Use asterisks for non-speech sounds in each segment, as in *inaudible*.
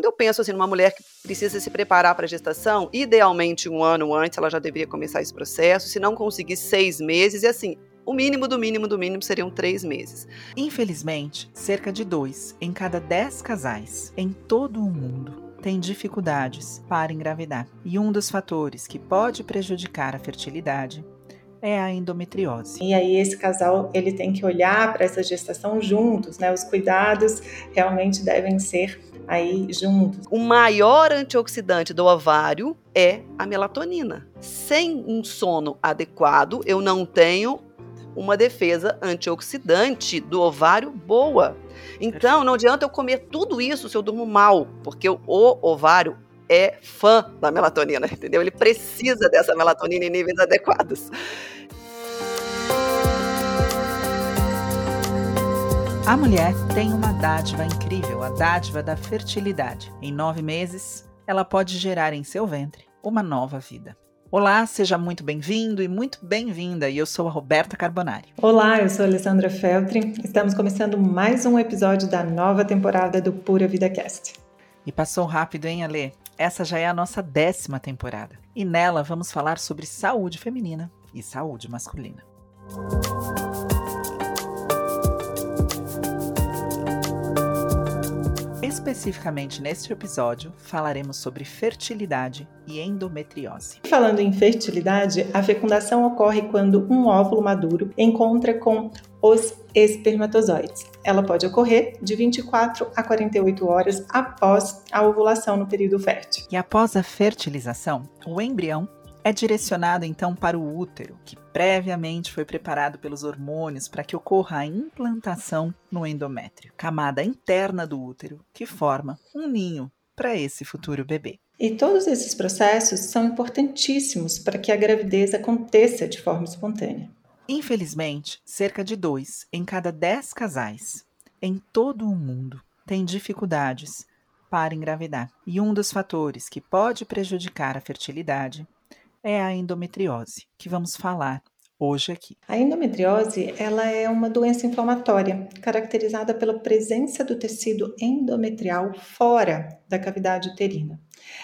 Quando eu penso assim numa mulher que precisa se preparar para a gestação, idealmente um ano antes ela já deveria começar esse processo. Se não conseguir seis meses, e assim, o mínimo do mínimo do mínimo seriam três meses. Infelizmente, cerca de dois em cada dez casais em todo o mundo tem dificuldades para engravidar. E um dos fatores que pode prejudicar a fertilidade é a endometriose. E aí esse casal ele tem que olhar para essa gestação juntos, né? Os cuidados realmente devem ser aí juntos. O maior antioxidante do ovário é a melatonina. Sem um sono adequado, eu não tenho uma defesa antioxidante do ovário boa. Então, não adianta eu comer tudo isso se eu durmo mal, porque o ovário é fã da melatonina, *laughs* entendeu? Ele precisa dessa melatonina em níveis adequados. A mulher tem uma dádiva incrível, a dádiva da fertilidade. Em nove meses, ela pode gerar em seu ventre uma nova vida. Olá, seja muito bem-vindo e muito bem-vinda. E eu sou a Roberta Carbonari. Olá, eu sou a Alessandra Feltri. Estamos começando mais um episódio da nova temporada do Pura Vida Cast. E passou rápido, hein, Alê? Essa já é a nossa décima temporada. E nela vamos falar sobre saúde feminina e saúde masculina. Especificamente neste episódio, falaremos sobre fertilidade e endometriose. Falando em fertilidade, a fecundação ocorre quando um óvulo maduro encontra com os espermatozoides. Ela pode ocorrer de 24 a 48 horas após a ovulação no período fértil. E após a fertilização, o embrião é direcionado então para o útero, que previamente foi preparado pelos hormônios para que ocorra a implantação no endométrio, camada interna do útero, que forma um ninho para esse futuro bebê. E todos esses processos são importantíssimos para que a gravidez aconteça de forma espontânea. Infelizmente, cerca de dois em cada dez casais em todo o mundo têm dificuldades para engravidar. E um dos fatores que pode prejudicar a fertilidade é a endometriose, que vamos falar hoje aqui. A endometriose, ela é uma doença inflamatória, caracterizada pela presença do tecido endometrial fora da cavidade uterina.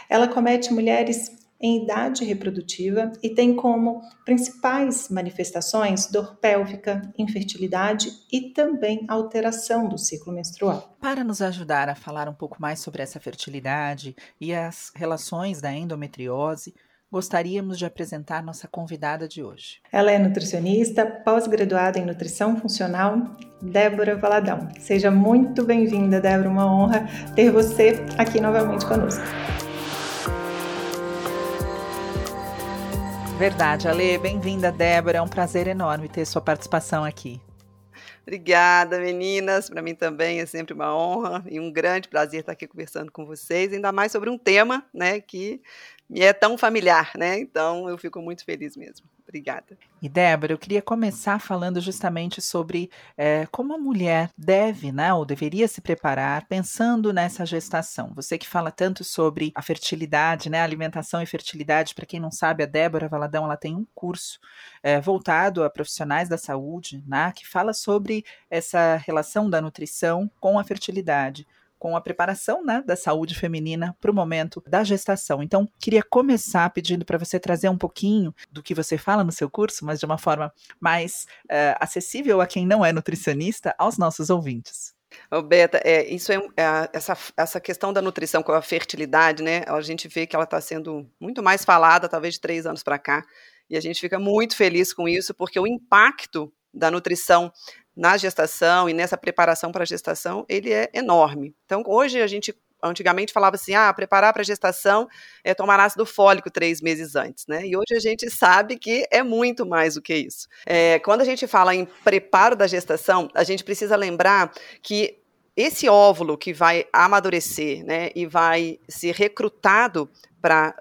Ela comete mulheres em idade reprodutiva e tem como principais manifestações dor pélvica, infertilidade e também alteração do ciclo menstrual. Para nos ajudar a falar um pouco mais sobre essa fertilidade e as relações da endometriose, gostaríamos de apresentar nossa convidada de hoje. Ela é nutricionista, pós-graduada em nutrição funcional, Débora Valadão. Seja muito bem-vinda, Débora. Uma honra ter você aqui novamente conosco. Verdade, Ale. Bem-vinda, Débora. É um prazer enorme ter sua participação aqui. Obrigada, meninas. Para mim também é sempre uma honra e um grande prazer estar aqui conversando com vocês, ainda mais sobre um tema, né, que me é tão familiar, né? Então eu fico muito feliz mesmo. Obrigada. E Débora, eu queria começar falando justamente sobre é, como a mulher deve, né, ou deveria se preparar pensando nessa gestação. Você que fala tanto sobre a fertilidade, né, alimentação e fertilidade. Para quem não sabe, a Débora Valadão ela tem um curso é, voltado a profissionais da saúde, né, que fala sobre essa relação da nutrição com a fertilidade com a preparação né, da saúde feminina para o momento da gestação. Então, queria começar pedindo para você trazer um pouquinho do que você fala no seu curso, mas de uma forma mais uh, acessível a quem não é nutricionista, aos nossos ouvintes. Ô, Beta, é, isso é, é, essa, essa questão da nutrição com a fertilidade, né? A gente vê que ela está sendo muito mais falada, talvez de três anos para cá, e a gente fica muito feliz com isso, porque o impacto da nutrição na gestação e nessa preparação para a gestação, ele é enorme. Então, hoje a gente antigamente falava assim, ah, preparar para a gestação é tomar ácido fólico três meses antes, né? E hoje a gente sabe que é muito mais do que isso. É, quando a gente fala em preparo da gestação, a gente precisa lembrar que esse óvulo que vai amadurecer, né, e vai ser recrutado para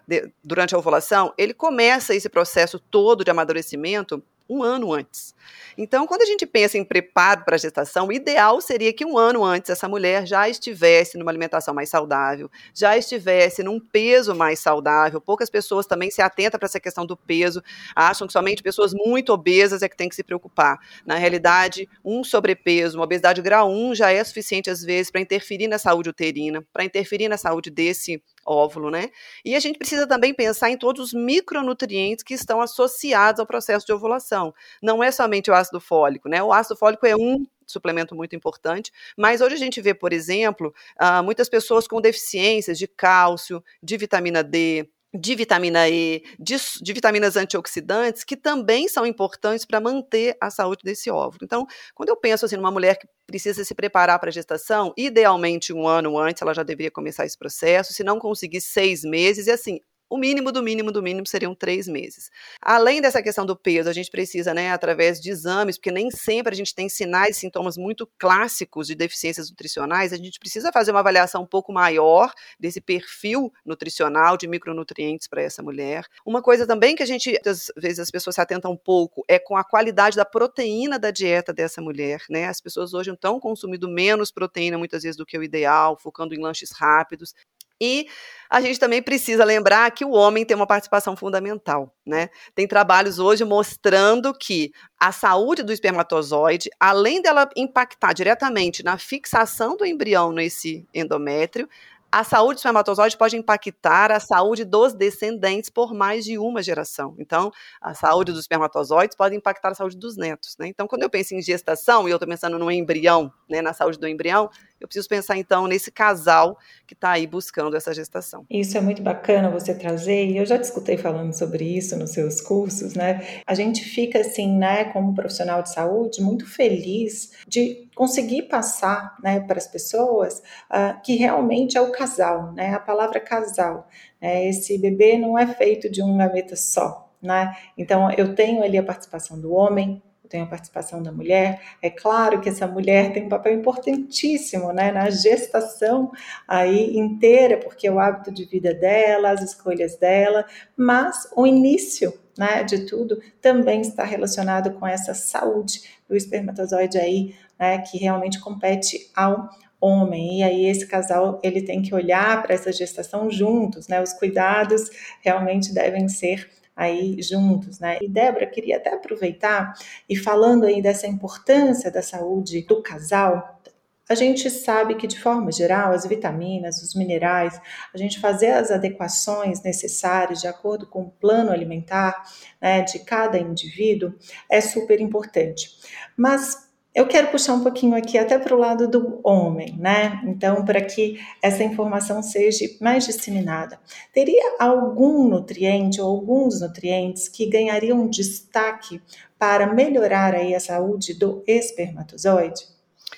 durante a ovulação, ele começa esse processo todo de amadurecimento um ano antes. Então, quando a gente pensa em preparo para a gestação, o ideal seria que um ano antes essa mulher já estivesse numa alimentação mais saudável, já estivesse num peso mais saudável. Poucas pessoas também se atentam para essa questão do peso, acham que somente pessoas muito obesas é que tem que se preocupar. Na realidade, um sobrepeso, uma obesidade grau 1 já é suficiente às vezes para interferir na saúde uterina, para interferir na saúde desse óvulo, né? E a gente precisa também pensar em todos os micronutrientes que estão associados ao processo de ovulação. Não é somente o ácido fólico, né? O ácido fólico é um suplemento muito importante, mas hoje a gente vê, por exemplo, uh, muitas pessoas com deficiências de cálcio, de vitamina D, de vitamina E, de, de, vitaminas antioxidantes, que também são importantes para manter a saúde desse óvulo. Então, quando eu penso assim numa mulher que precisa se preparar para a gestação, idealmente um ano antes ela já deveria começar esse processo, se não conseguir seis meses, e assim, o mínimo do mínimo do mínimo seriam três meses. Além dessa questão do peso, a gente precisa, né, através de exames, porque nem sempre a gente tem sinais e sintomas muito clássicos de deficiências nutricionais, a gente precisa fazer uma avaliação um pouco maior desse perfil nutricional de micronutrientes para essa mulher. Uma coisa também que a gente, às vezes as pessoas se atentam um pouco, é com a qualidade da proteína da dieta dessa mulher, né? As pessoas hoje estão consumindo menos proteína muitas vezes do que o ideal, focando em lanches rápidos. E a gente também precisa lembrar que o homem tem uma participação fundamental, né? Tem trabalhos hoje mostrando que a saúde do espermatozoide, além dela impactar diretamente na fixação do embrião nesse endométrio, a saúde do espermatozoide pode impactar a saúde dos descendentes por mais de uma geração. Então, a saúde dos espermatozoides pode impactar a saúde dos netos. Né? Então, quando eu penso em gestação, e eu estou pensando no embrião, né, na saúde do embrião, eu preciso pensar então nesse casal que está aí buscando essa gestação. Isso é muito bacana você trazer, e eu já discutei falando sobre isso nos seus cursos, né? A gente fica assim, né, como profissional de saúde, muito feliz de conseguir passar, né, para as pessoas uh, que realmente é o casal, né? A palavra casal. Né? Esse bebê não é feito de um gaveta só, né? Então eu tenho ali a participação do homem, tem a participação da mulher. É claro que essa mulher tem um papel importantíssimo né, na gestação aí inteira, porque é o hábito de vida dela, as escolhas dela, mas o início né, de tudo também está relacionado com essa saúde do espermatozoide aí, né, que realmente compete ao homem. E aí esse casal ele tem que olhar para essa gestação juntos, né? Os cuidados realmente devem ser aí juntos, né? E Débora, queria até aproveitar e falando aí dessa importância da saúde do casal, a gente sabe que, de forma geral, as vitaminas, os minerais, a gente fazer as adequações necessárias de acordo com o plano alimentar né, de cada indivíduo é super importante. Mas eu quero puxar um pouquinho aqui até para o lado do homem, né? Então, para que essa informação seja mais disseminada. Teria algum nutriente ou alguns nutrientes que ganhariam destaque para melhorar aí a saúde do espermatozoide?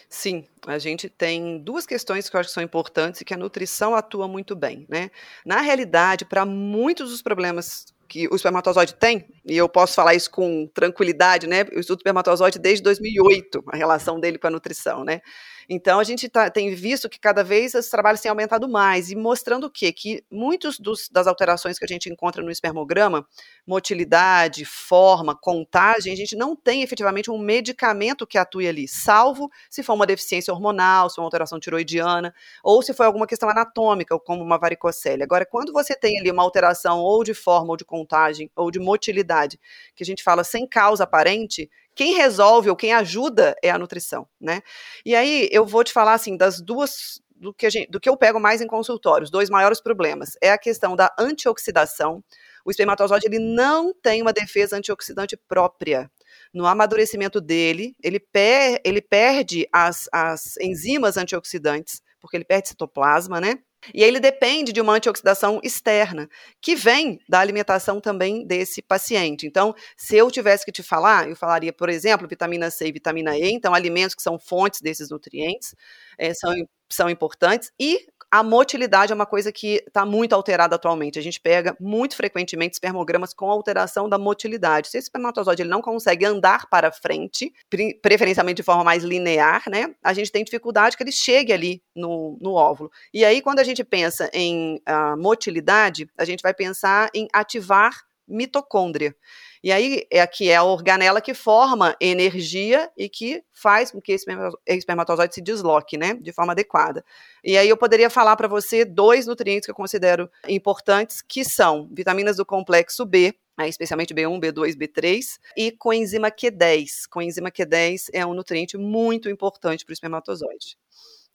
Sim, a gente tem duas questões que eu acho que são importantes e que a nutrição atua muito bem, né? Na realidade, para muitos dos problemas que o espermatozoide tem, e eu posso falar isso com tranquilidade, né? Eu estudo espermatozoide desde 2008, a relação dele com a nutrição, né? Então, a gente tá, tem visto que cada vez os trabalhos têm aumentado mais, e mostrando o quê? Que muitos das alterações que a gente encontra no espermograma, motilidade, forma, contagem, a gente não tem efetivamente um medicamento que atue ali, salvo se for uma deficiência hormonal, se for uma alteração tiroidiana, ou se for alguma questão anatômica, como uma varicocele. Agora, quando você tem ali uma alteração ou de forma, ou de contagem, ou de motilidade, que a gente fala sem causa aparente, quem resolve ou quem ajuda é a nutrição, né? E aí eu vou te falar assim das duas do que, gente, do que eu pego mais em consultório, os dois maiores problemas é a questão da antioxidação. O espermatozoide ele não tem uma defesa antioxidante própria. No amadurecimento dele, ele, per, ele perde as, as enzimas antioxidantes, porque ele perde citoplasma, né? E ele depende de uma antioxidação externa, que vem da alimentação também desse paciente. Então, se eu tivesse que te falar, eu falaria, por exemplo, vitamina C e vitamina E, então alimentos que são fontes desses nutrientes, é, são, são importantes, e a motilidade é uma coisa que está muito alterada atualmente. A gente pega muito frequentemente espermogramas com alteração da motilidade. Se esse espermatozoide ele não consegue andar para frente, preferencialmente de forma mais linear, né, a gente tem dificuldade que ele chegue ali no, no óvulo. E aí, quando a gente pensa em uh, motilidade, a gente vai pensar em ativar mitocôndria. E aí é que é a organela que forma energia e que faz com que esse espermatozoide se desloque, né, de forma adequada. E aí eu poderia falar para você dois nutrientes que eu considero importantes, que são vitaminas do complexo B, especialmente B1, B2, B3, e coenzima Q10. Coenzima Q10 é um nutriente muito importante para o espermatozoide.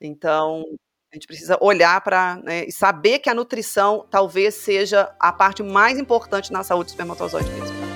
Então, a gente precisa olhar para né, e saber que a nutrição talvez seja a parte mais importante na saúde do espermatozoide mesmo.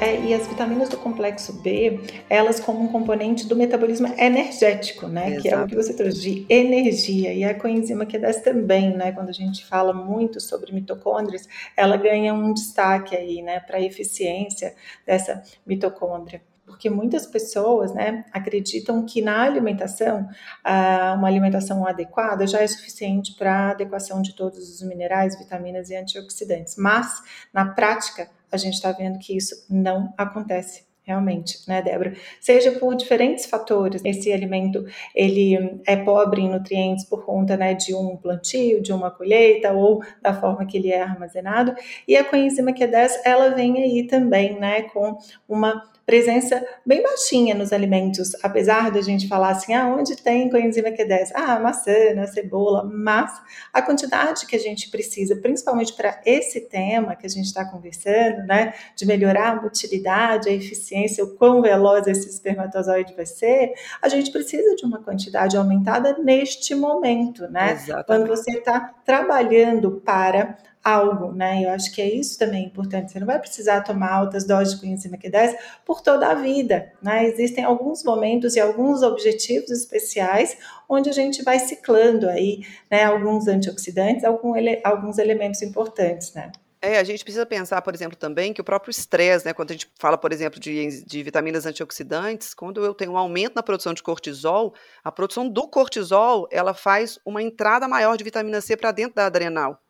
É, e as vitaminas do complexo B, elas como um componente do metabolismo energético, né? Exato. Que é o que você trouxe de energia. E a coenzima Q10 também, né? Quando a gente fala muito sobre mitocôndrias, ela ganha um destaque aí, né? Para a eficiência dessa mitocôndria porque muitas pessoas né, acreditam que na alimentação, uma alimentação adequada já é suficiente para a adequação de todos os minerais, vitaminas e antioxidantes. Mas, na prática, a gente está vendo que isso não acontece realmente, né, Débora? Seja por diferentes fatores, esse alimento ele é pobre em nutrientes por conta, né, de um plantio, de uma colheita ou da forma que ele é armazenado. E a coenzima Q10, ela vem aí também, né, com uma presença bem baixinha nos alimentos, apesar da gente falar assim, ah, onde tem coenzima Q10? Ah, maçã, né, cebola, mas a quantidade que a gente precisa, principalmente para esse tema que a gente está conversando, né, de melhorar a motilidade, a eficiência, o quão veloz esse espermatozoide vai ser, a gente precisa de uma quantidade aumentada neste momento, né? Exatamente. Quando você está trabalhando para algo, né? Eu acho que é isso também importante. Você não vai precisar tomar altas doses de coenzima Q10 por toda a vida, né? Existem alguns momentos e alguns objetivos especiais onde a gente vai ciclando aí, né? Alguns antioxidantes, algum ele, alguns elementos importantes, né? É, a gente precisa pensar, por exemplo, também que o próprio estresse, né, quando a gente fala, por exemplo, de, de vitaminas antioxidantes, quando eu tenho um aumento na produção de cortisol, a produção do cortisol, ela faz uma entrada maior de vitamina C para dentro da adrenal.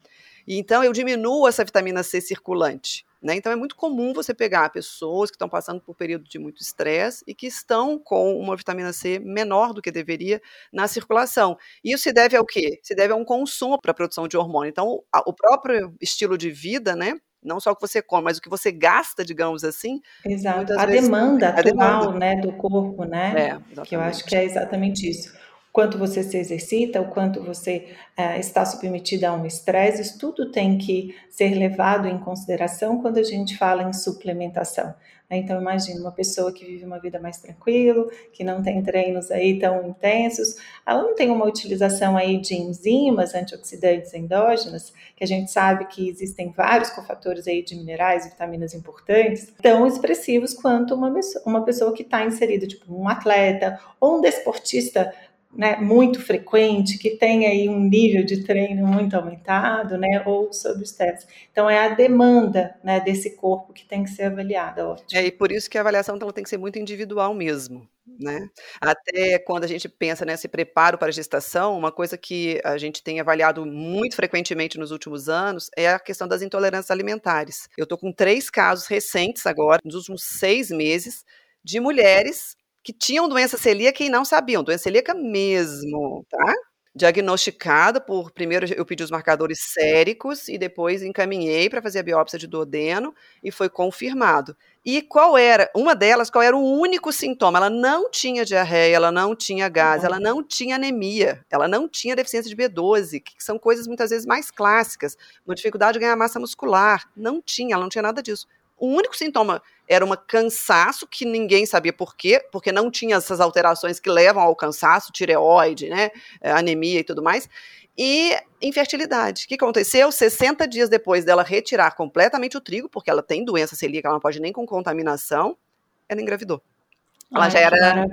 E então eu diminuo essa vitamina C circulante. Né? Então é muito comum você pegar pessoas que estão passando por período de muito estresse e que estão com uma vitamina C menor do que deveria na circulação. Isso se deve ao quê? Se deve a um consumo para a produção de hormônio. Então, a, o próprio estilo de vida, né? Não só o que você come, mas o que você gasta, digamos assim. Exato. A vezes, demanda a atual demanda. Né, do corpo, né? É, que eu acho que é exatamente isso quanto você se exercita, o quanto você uh, está submetido a um estresse, isso tudo tem que ser levado em consideração quando a gente fala em suplementação. Né? Então, imagine uma pessoa que vive uma vida mais tranquila, que não tem treinos aí tão intensos, ela não tem uma utilização aí de enzimas antioxidantes endógenas, que a gente sabe que existem vários cofatores aí de minerais e vitaminas importantes, tão expressivos quanto uma, uma pessoa que está inserida, tipo um atleta ou um desportista né, muito frequente, que tem aí um nível de treino muito aumentado, né, ou sobre os. Então, é a demanda, né, desse corpo que tem que ser avaliada, ótimo. É, e por isso que a avaliação então, tem que ser muito individual mesmo, né? Até quando a gente pensa nesse preparo para a gestação, uma coisa que a gente tem avaliado muito frequentemente nos últimos anos é a questão das intolerâncias alimentares. Eu estou com três casos recentes agora, nos últimos seis meses, de mulheres que tinham doença celíaca e não sabiam, doença celíaca mesmo, tá? Diagnosticada por, primeiro eu pedi os marcadores séricos e depois encaminhei para fazer a biópsia de duodeno e foi confirmado. E qual era, uma delas, qual era o único sintoma? Ela não tinha diarreia, ela não tinha gás, ela não tinha anemia, ela não tinha deficiência de B12, que são coisas muitas vezes mais clássicas, uma dificuldade de ganhar massa muscular. Não tinha, ela não tinha nada disso. O único sintoma era um cansaço que ninguém sabia por quê, porque não tinha essas alterações que levam ao cansaço, tireoide, né, é, anemia e tudo mais. E infertilidade. O que aconteceu? 60 dias depois dela retirar completamente o trigo, porque ela tem doença celíaca, ela não pode nem com contaminação, ela engravidou. Ela Ai, já era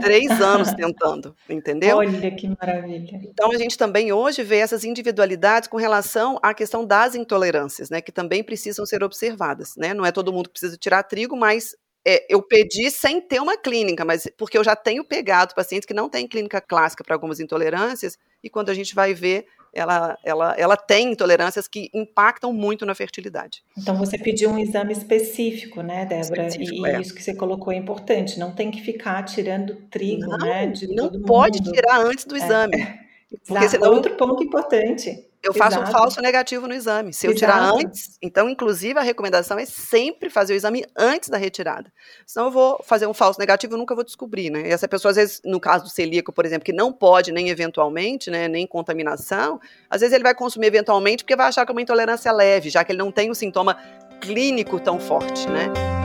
três anos *laughs* tentando, entendeu? Olha que maravilha. Então a gente também hoje vê essas individualidades com relação à questão das intolerâncias, né? Que também precisam ser observadas, né? Não é todo mundo que precisa tirar trigo, mas é, eu pedi sem ter uma clínica, mas porque eu já tenho pegado pacientes que não têm clínica clássica para algumas intolerâncias, e quando a gente vai ver, ela, ela, ela tem intolerâncias que impactam muito na fertilidade. Então você pediu um exame específico, né, Débora? Específico, e é. isso que você colocou é importante. Não tem que ficar tirando trigo, não, né? Não pode mundo. tirar antes do é. exame. É. *laughs* Porque senão... Outro ponto importante. Eu faço Exato. um falso negativo no exame. Se eu Exato. tirar antes, então, inclusive, a recomendação é sempre fazer o exame antes da retirada. Senão eu vou fazer um falso negativo e nunca vou descobrir, né? E essa pessoa, às vezes, no caso do celíaco, por exemplo, que não pode nem eventualmente, né, nem contaminação, às vezes ele vai consumir eventualmente porque vai achar que é uma intolerância leve, já que ele não tem um sintoma clínico tão forte, né?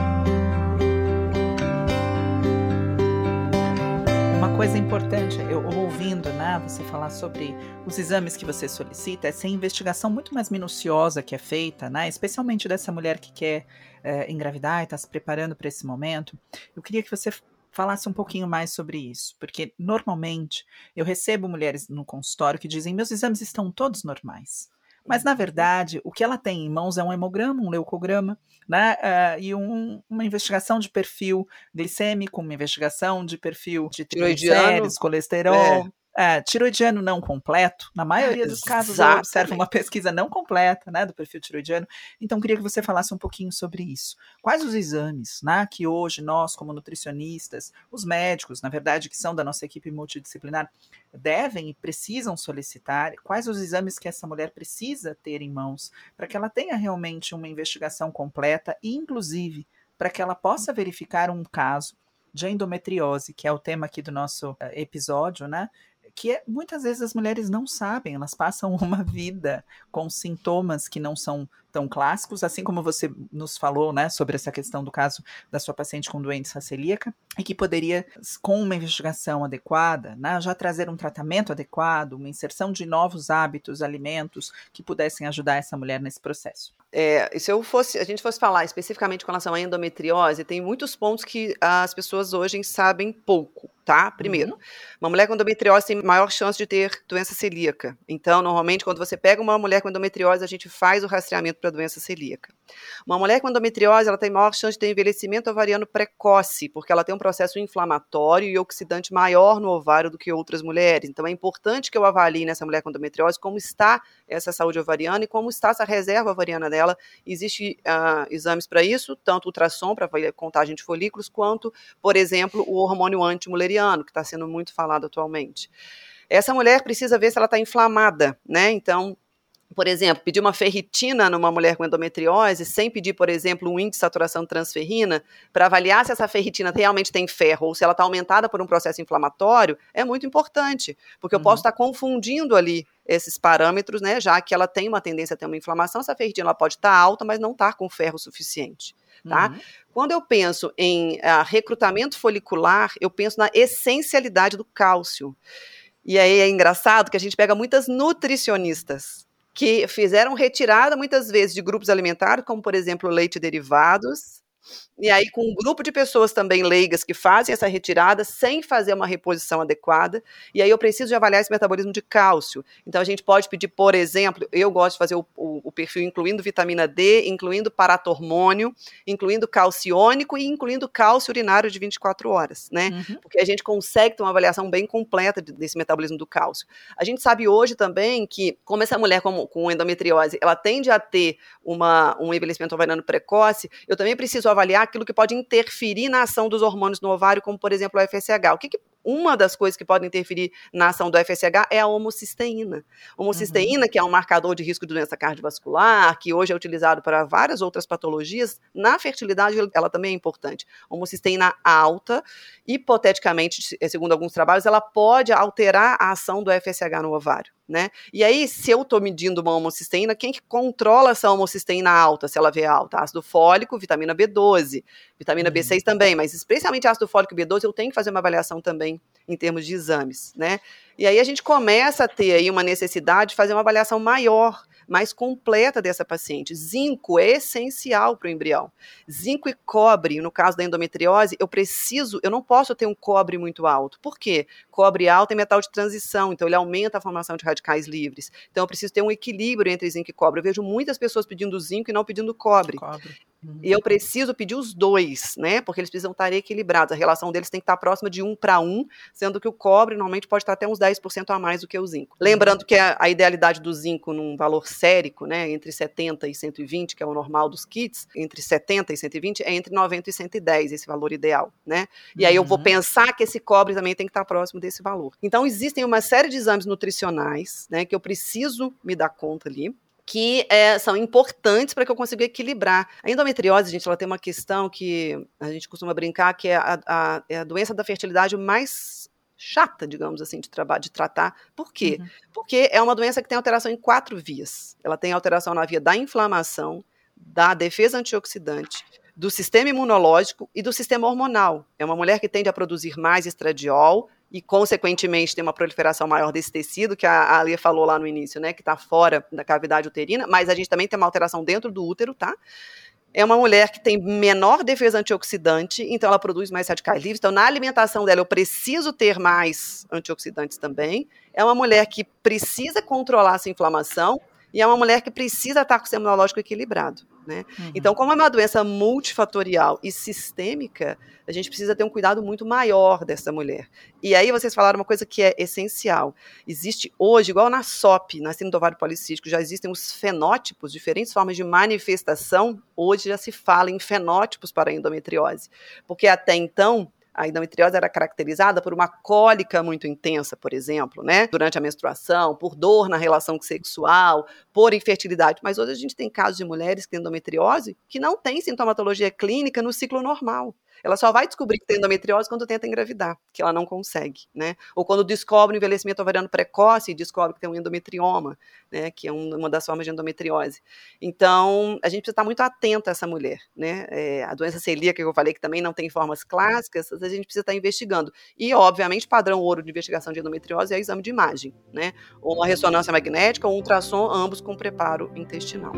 Coisa importante, eu ouvindo, né, você falar sobre os exames que você solicita, essa investigação muito mais minuciosa que é feita, né, especialmente dessa mulher que quer é, engravidar e está se preparando para esse momento. Eu queria que você falasse um pouquinho mais sobre isso, porque normalmente eu recebo mulheres no consultório que dizem: meus exames estão todos normais. Mas, na verdade, o que ela tem em mãos é um hemograma, um leucograma, né? Uh, e um, uma investigação de perfil glicêmico, uma investigação de perfil de triglicéridos, colesterol. É. É, tiroidiano não completo, na maioria dos casos eu observo uma pesquisa não completa, né, do perfil tiroidiano, então queria que você falasse um pouquinho sobre isso. Quais os exames, né, que hoje nós, como nutricionistas, os médicos, na verdade, que são da nossa equipe multidisciplinar, devem e precisam solicitar, quais os exames que essa mulher precisa ter em mãos para que ela tenha realmente uma investigação completa e, inclusive, para que ela possa verificar um caso de endometriose, que é o tema aqui do nosso eh, episódio, né? Que é, muitas vezes as mulheres não sabem, elas passam *laughs* uma vida com sintomas que não são tão clássicos, assim como você nos falou, né, sobre essa questão do caso da sua paciente com doença celíaca, e que poderia, com uma investigação adequada, né, já trazer um tratamento adequado, uma inserção de novos hábitos, alimentos que pudessem ajudar essa mulher nesse processo. É, se eu fosse, a gente fosse falar especificamente com relação à endometriose, tem muitos pontos que as pessoas hoje sabem pouco, tá? Primeiro, uhum. uma mulher com endometriose tem maior chance de ter doença celíaca. Então, normalmente, quando você pega uma mulher com endometriose, a gente faz o rastreamento para doença celíaca. Uma mulher com endometriose, ela tem maior chance de ter envelhecimento ovariano precoce, porque ela tem um processo inflamatório e oxidante maior no ovário do que outras mulheres. Então é importante que eu avalie nessa mulher com endometriose como está essa saúde ovariana e como está essa reserva ovariana dela. Existem uh, ah, exames para isso, tanto ultrassom para contagem de folículos, quanto, por exemplo, o hormônio antimuleriano, que está sendo muito falado atualmente. Essa mulher precisa ver se ela está inflamada, né? Então, por exemplo, pedir uma ferritina numa mulher com endometriose, sem pedir, por exemplo, um índice de saturação de transferrina, para avaliar se essa ferritina realmente tem ferro ou se ela está aumentada por um processo inflamatório, é muito importante, porque eu uhum. posso estar tá confundindo ali esses parâmetros, né, já que ela tem uma tendência a ter uma inflamação, essa ferritina ela pode estar tá alta, mas não estar tá com ferro suficiente. Tá? Uhum. Quando eu penso em uh, recrutamento folicular, eu penso na essencialidade do cálcio. E aí é engraçado que a gente pega muitas nutricionistas que fizeram retirada muitas vezes de grupos alimentares, como por exemplo leite derivados, e aí, com um grupo de pessoas também leigas que fazem essa retirada sem fazer uma reposição adequada, e aí eu preciso de avaliar esse metabolismo de cálcio. Então, a gente pode pedir, por exemplo, eu gosto de fazer o, o, o perfil incluindo vitamina D, incluindo paratormônio, incluindo calciônico e incluindo cálcio urinário de 24 horas, né? Uhum. Porque a gente consegue ter uma avaliação bem completa desse metabolismo do cálcio. A gente sabe hoje também que, como essa mulher com, com endometriose, ela tende a ter uma, um envelhecimento ovariano precoce, eu também preciso avaliar aquilo que pode interferir na ação dos hormônios no ovário, como por exemplo o FSH. O que, que uma das coisas que podem interferir na ação do FSH é a homocisteína. Homocisteína, uhum. que é um marcador de risco de doença cardiovascular, que hoje é utilizado para várias outras patologias, na fertilidade ela também é importante. Homocisteína alta, hipoteticamente, segundo alguns trabalhos, ela pode alterar a ação do FSH no ovário. Né? E aí, se eu estou medindo uma homocisteína, quem que controla essa homocisteína alta, se ela vê alta? Ácido fólico, vitamina B12, vitamina uhum. B6 também, mas especialmente ácido fólico e B12, eu tenho que fazer uma avaliação também em termos de exames, né? E aí a gente começa a ter aí uma necessidade de fazer uma avaliação maior mais completa dessa paciente. Zinco é essencial para o embrião. Zinco e cobre, no caso da endometriose, eu preciso, eu não posso ter um cobre muito alto. Por quê? Cobre alto é metal de transição, então ele aumenta a formação de radicais livres. Então eu preciso ter um equilíbrio entre zinco e cobre. Eu vejo muitas pessoas pedindo zinco e não pedindo cobre. cobre. Uhum. E eu preciso pedir os dois, né? Porque eles precisam estar equilibrados. A relação deles tem que estar próxima de um para um, sendo que o cobre normalmente pode estar até uns 10% a mais do que o zinco. Lembrando que a, a, idealidade do zinco num valor sérico, né? Entre 70 e 120, que é o normal dos kits, entre 70 e 120 é entre 90 e 110 esse valor ideal, né? E aí eu vou uhum. pensar que esse cobre também tem que estar próximo desse valor. Então existem uma série de exames nutricionais, né? Que eu preciso me dar conta ali que é, são importantes para que eu consiga equilibrar. A endometriose, gente, ela tem uma questão que a gente costuma brincar, que é a, a, é a doença da fertilidade mais chata, digamos assim, de, de tratar. Por quê? Uhum. Porque é uma doença que tem alteração em quatro vias. Ela tem alteração na via da inflamação, da defesa antioxidante, do sistema imunológico e do sistema hormonal. É uma mulher que tende a produzir mais estradiol, e, consequentemente, tem uma proliferação maior desse tecido, que a Alia falou lá no início, né, que está fora da cavidade uterina, mas a gente também tem uma alteração dentro do útero, tá? É uma mulher que tem menor defesa antioxidante, então ela produz mais radicais livres. Então, na alimentação dela, eu preciso ter mais antioxidantes também. É uma mulher que precisa controlar essa inflamação e é uma mulher que precisa estar com o sistema imunológico equilibrado. Né? Uhum. Então, como é uma doença multifatorial e sistêmica, a gente precisa ter um cuidado muito maior dessa mulher. E aí vocês falaram uma coisa que é essencial. Existe hoje, igual na SOP, na síndrome do ovário policístico, já existem os fenótipos, diferentes formas de manifestação. Hoje já se fala em fenótipos para a endometriose. Porque até então, a endometriose era caracterizada por uma cólica muito intensa, por exemplo, né? Durante a menstruação, por dor na relação sexual, por infertilidade. Mas hoje a gente tem casos de mulheres que têm endometriose que não têm sintomatologia clínica no ciclo normal. Ela só vai descobrir que tem endometriose quando tenta engravidar, que ela não consegue, né? Ou quando descobre o envelhecimento ovariano precoce e descobre que tem um endometrioma, né? Que é uma das formas de endometriose. Então, a gente precisa estar muito atento a essa mulher, né? É, a doença celíaca que eu falei que também não tem formas clássicas, a gente precisa estar investigando. E, obviamente, padrão ouro de investigação de endometriose é o exame de imagem, né? Ou uma ressonância magnética ou um ultrassom, ambos com preparo intestinal.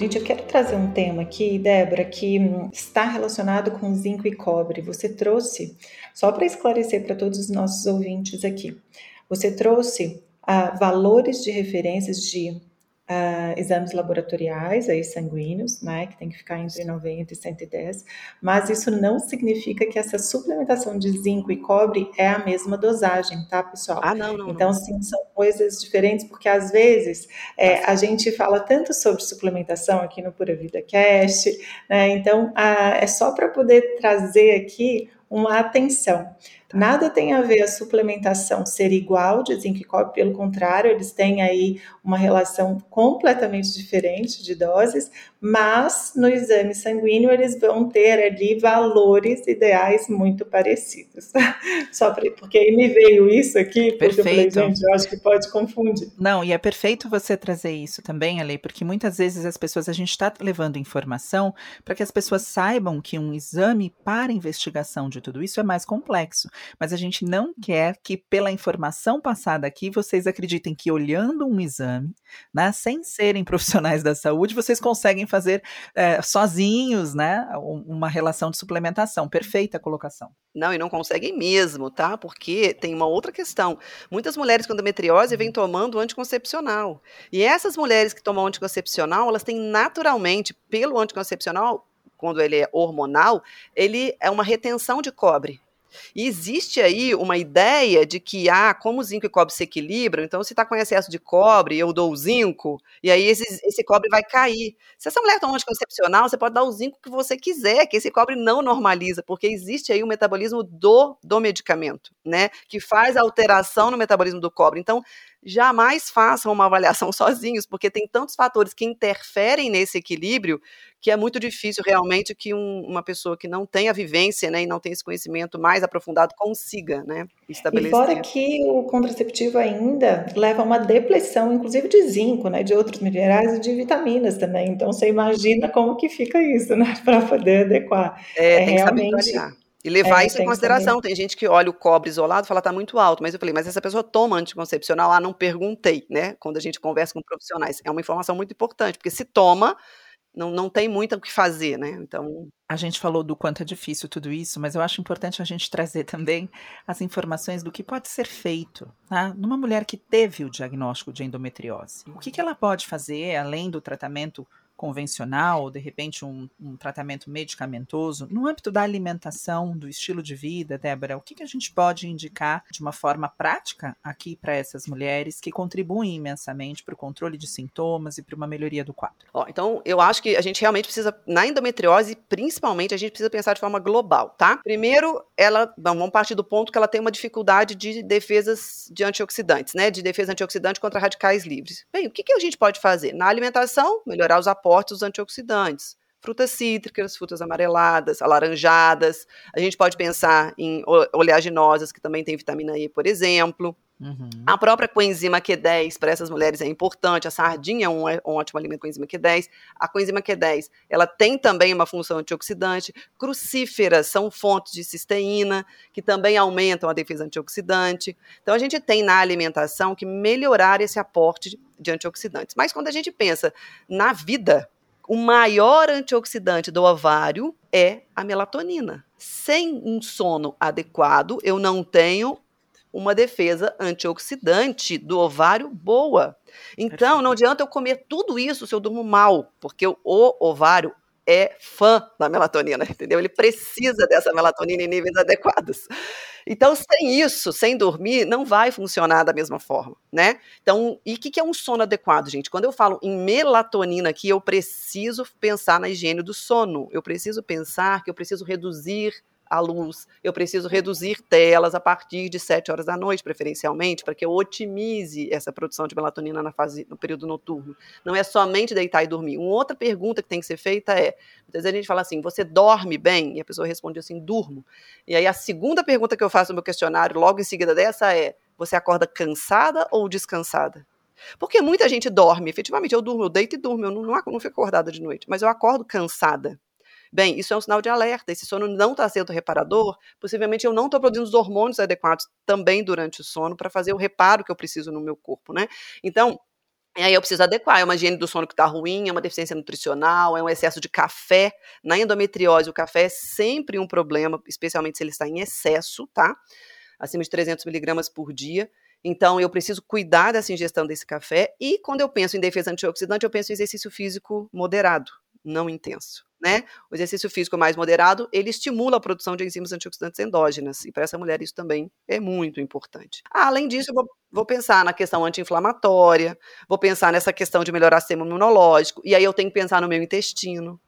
Gente, eu quero trazer um tema aqui, Débora, que está relacionado com zinco e cobre. Você trouxe, só para esclarecer para todos os nossos ouvintes aqui, você trouxe ah, valores de referências de uh, exames laboratoriais aí sanguíneos, né, que tem que ficar entre 90 e 110, mas isso não significa que essa suplementação de zinco e cobre é a mesma dosagem, tá, pessoal? Ah, não, não. Então, sim, são coisas diferentes, porque às vezes é, a gente fala tanto sobre suplementação aqui no Pura Vida Cast, né, então uh, é só para poder trazer aqui uma atenção. Tá. Nada tem a ver a suplementação ser igual de zinco e cobre, pelo contrário, eles têm aí uma relação completamente diferente de doses, mas no exame sanguíneo eles vão ter ali valores ideais muito parecidos. *laughs* Só porque aí me veio isso aqui, porque perfeito. eu falei, gente, eu acho que pode confundir. Não, e é perfeito você trazer isso também, Ale, porque muitas vezes as pessoas, a gente está levando informação para que as pessoas saibam que um exame para investigação de tudo isso é mais complexo. Mas a gente não quer que, pela informação passada aqui, vocês acreditem que olhando um exame, né, sem serem *laughs* profissionais da saúde, vocês conseguem fazer é, sozinhos, né, uma relação de suplementação. Perfeita a colocação. Não, e não conseguem mesmo, tá? Porque tem uma outra questão. Muitas mulheres com endometriose vêm tomando anticoncepcional. E essas mulheres que tomam anticoncepcional, elas têm naturalmente, pelo anticoncepcional, quando ele é hormonal, ele é uma retenção de cobre. E existe aí uma ideia de que, ah, como zinco e cobre se equilibram, então se está com excesso de cobre, eu dou o zinco, e aí esse, esse cobre vai cair. Se essa mulher toma anticoncepcional, você pode dar o zinco que você quiser, que esse cobre não normaliza, porque existe aí o um metabolismo do, do medicamento, né, que faz alteração no metabolismo do cobre. Então, jamais façam uma avaliação *laughs* sozinhos, porque tem tantos fatores que interferem nesse equilíbrio que é muito difícil realmente que um, uma pessoa que não tem a vivência né, e não tem esse conhecimento mais aprofundado consiga né, estabelecer. E fora que o contraceptivo ainda leva a uma depressão, inclusive de zinco, né, de outros minerais e de vitaminas também. Então você imagina como que fica isso, né, *laughs* para poder adequar. É, é tem realmente... que saber e levar é, isso em consideração. Tem gente que olha o cobre isolado e fala, tá muito alto. Mas eu falei, mas essa pessoa toma anticoncepcional? Ah, não perguntei, né? Quando a gente conversa com profissionais. É uma informação muito importante, porque se toma, não, não tem muito o que fazer, né? Então. A gente falou do quanto é difícil tudo isso, mas eu acho importante a gente trazer também as informações do que pode ser feito. Tá? Numa mulher que teve o diagnóstico de endometriose, o que, que ela pode fazer além do tratamento convencional, ou de repente um, um, tratamento medicamentoso, no âmbito da alimentação, do estilo de vida, Débora, o que, que a gente pode indicar de uma forma prática aqui para essas mulheres que contribuem imensamente para o controle de sintomas e para uma melhoria do quadro? Então, eu acho que a gente realmente precisa, na endometriose, principalmente, a gente precisa pensar de forma global, tá? Primeiro, ela, vamos partir do ponto que ela tem uma dificuldade de defesas de antioxidantes, né? De defesa antioxidante contra radicais livres. Bem, o que, que a gente pode fazer? Na alimentação, melhorar os aportes aportes dos antioxidantes. Frutas cítricas, frutas amareladas, alaranjadas. A gente pode pensar em oleaginosas, que também tem vitamina E, por exemplo. Uhum. A própria coenzima Q10 para essas mulheres é importante. A sardinha é um, é um, ótimo alimento coenzima Q10. A coenzima Q10 ela tem também uma função antioxidante. Crucíferas são fontes de cisteína que também aumentam a defesa antioxidante. Então a gente tem na alimentação que melhorar esse aporte de antioxidantes. Mas quando a gente pensa na vida, o maior antioxidante do ovário é a melatonina. Sem um sono adequado, eu não tenho uma defesa antioxidante do ovário boa. Então, não adianta eu comer tudo isso se eu durmo mal, porque o ovário é fã da melatonina, entendeu? Ele precisa dessa melatonina em níveis adequados. Então, sem isso, sem dormir, não vai funcionar da mesma forma, né? Então, e o que, que é um sono adequado, gente? Quando eu falo em melatonina aqui, eu preciso pensar na higiene do sono. Eu preciso pensar que eu preciso reduzir a luz, eu preciso reduzir telas a partir de 7 horas da noite, preferencialmente, para que eu otimize essa produção de melatonina na fase, no período noturno. Não é somente deitar e dormir. Uma outra pergunta que tem que ser feita é, muitas vezes a gente fala assim, você dorme bem? E a pessoa responde assim, durmo. E aí a segunda pergunta que eu faço no meu questionário, logo em seguida dessa, é, você acorda cansada ou descansada? Porque muita gente dorme, efetivamente, eu durmo, eu deito e durmo, eu não, não, não fico acordada de noite, mas eu acordo cansada. Bem, isso é um sinal de alerta. Esse sono não está sendo reparador. Possivelmente eu não estou produzindo os hormônios adequados também durante o sono para fazer o reparo que eu preciso no meu corpo, né? Então, e aí eu preciso adequar, é uma higiene do sono que está ruim, é uma deficiência nutricional, é um excesso de café. Na endometriose, o café é sempre um problema, especialmente se ele está em excesso, tá? Acima de 300 miligramas por dia. Então, eu preciso cuidar dessa ingestão desse café. E quando eu penso em defesa antioxidante, eu penso em exercício físico moderado, não intenso né? O exercício físico mais moderado, ele estimula a produção de enzimas antioxidantes endógenas, e para essa mulher isso também é muito importante. Ah, além disso, eu vou, vou pensar na questão anti-inflamatória, vou pensar nessa questão de melhorar o sistema imunológico, e aí eu tenho que pensar no meu intestino,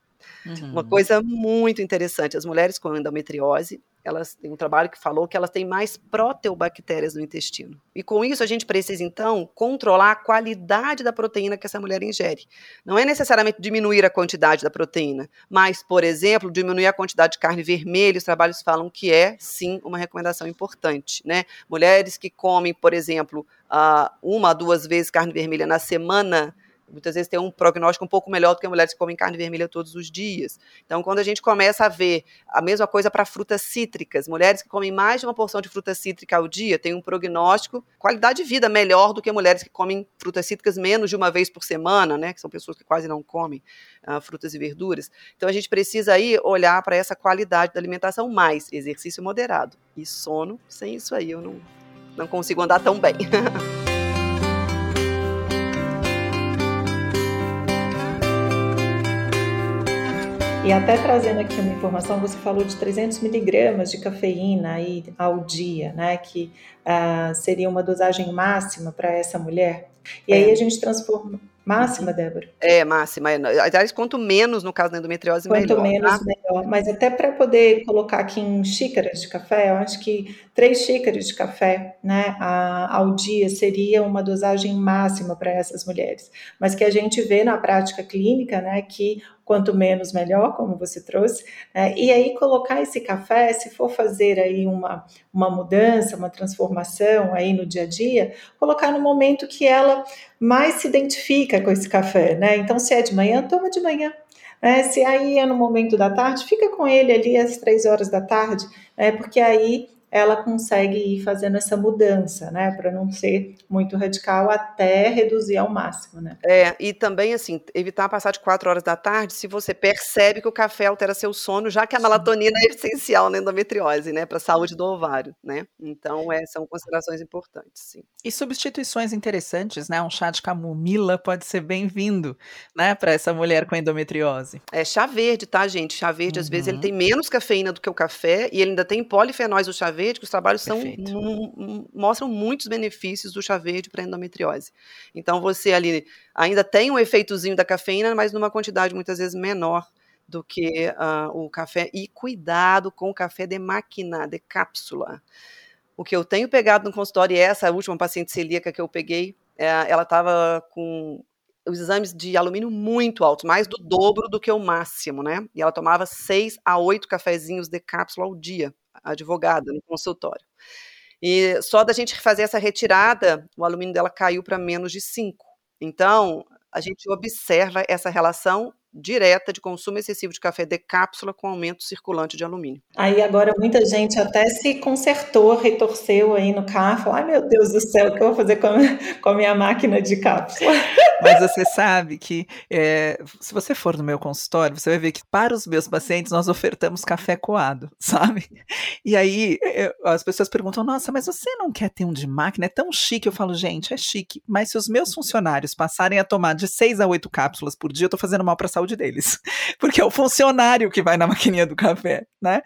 Uhum. Uma coisa muito interessante, as mulheres com endometriose, elas têm um trabalho que falou que elas têm mais proteobactérias no intestino. E com isso a gente precisa então controlar a qualidade da proteína que essa mulher ingere. Não é necessariamente diminuir a quantidade da proteína, mas, por exemplo, diminuir a quantidade de carne vermelha. Os trabalhos falam que é sim uma recomendação importante, né? Mulheres que comem, por exemplo, uma a duas vezes carne vermelha na semana muitas vezes tem um prognóstico um pouco melhor do que mulheres que comem carne vermelha todos os dias. Então, quando a gente começa a ver a mesma coisa para frutas cítricas, mulheres que comem mais de uma porção de fruta cítrica ao dia têm um prognóstico, qualidade de vida melhor do que mulheres que comem frutas cítricas menos de uma vez por semana, né? Que são pessoas que quase não comem uh, frutas e verduras. Então, a gente precisa aí olhar para essa qualidade da alimentação mais exercício moderado e sono. Sem isso aí eu não, não consigo andar tão bem. *laughs* E até trazendo aqui uma informação, você falou de 300 miligramas de cafeína aí ao dia, né? Que uh, seria uma dosagem máxima para essa mulher. E é. aí a gente transforma, Máxima, uhum. Débora? É, máxima. Aliás, quanto menos no caso da endometriose, quanto melhor. Quanto menos, tá? melhor. Mas até para poder colocar aqui em xícaras de café, eu acho que três xícaras de café né, ao dia seria uma dosagem máxima para essas mulheres. Mas que a gente vê na prática clínica né, que quanto menos melhor, como você trouxe. Né, e aí colocar esse café, se for fazer aí uma, uma mudança, uma transformação aí no dia a dia, colocar no momento que ela mais se identifica com esse café, né? Então, se é de manhã, toma de manhã. Né? Se aí é no momento da tarde, fica com ele ali às três horas da tarde, né? porque aí ela consegue ir fazendo essa mudança, né, para não ser muito radical até reduzir ao máximo, né. É, e também, assim, evitar passar de 4 horas da tarde se você percebe que o café altera seu sono, já que a melatonina é essencial na endometriose, né, para a saúde do ovário, né. Então, é, são considerações importantes, sim. E substituições interessantes, né, um chá de camomila pode ser bem-vindo, né, para essa mulher com endometriose. É chá verde, tá, gente? Chá verde, uhum. às vezes, ele uhum. tem menos cafeína do que o café e ele ainda tem polifenóis do chá verde, que os trabalhos são, mostram muitos benefícios do chá verde para endometriose. Então, você ali ainda tem um efeitozinho da cafeína, mas numa quantidade muitas vezes menor do que uh, o café. E cuidado com o café de máquina, de cápsula. O que eu tenho pegado no consultório, e essa última paciente celíaca que eu peguei, é, ela estava com os exames de alumínio muito altos, mais do dobro do que o máximo, né? E ela tomava seis a oito cafezinhos de cápsula ao dia, advogada, no consultório. E só da gente fazer essa retirada, o alumínio dela caiu para menos de cinco. Então, a gente observa essa relação direta de consumo excessivo de café de cápsula com aumento circulante de alumínio. Aí agora muita gente até se consertou, retorceu aí no carro, ai meu Deus do céu, o que eu vou fazer com a, com a minha máquina de cápsula? *laughs* Mas você sabe que é, se você for no meu consultório, você vai ver que para os meus pacientes nós ofertamos café coado, *laughs* sabe? E aí eu, as pessoas perguntam, nossa, mas você não quer ter um de máquina? É tão chique. Eu falo, gente, é chique, mas se os meus funcionários passarem a tomar de seis a oito cápsulas por dia, eu tô fazendo mal para a saúde saúde deles, *laughs* porque é o funcionário que vai na maquininha do café, né?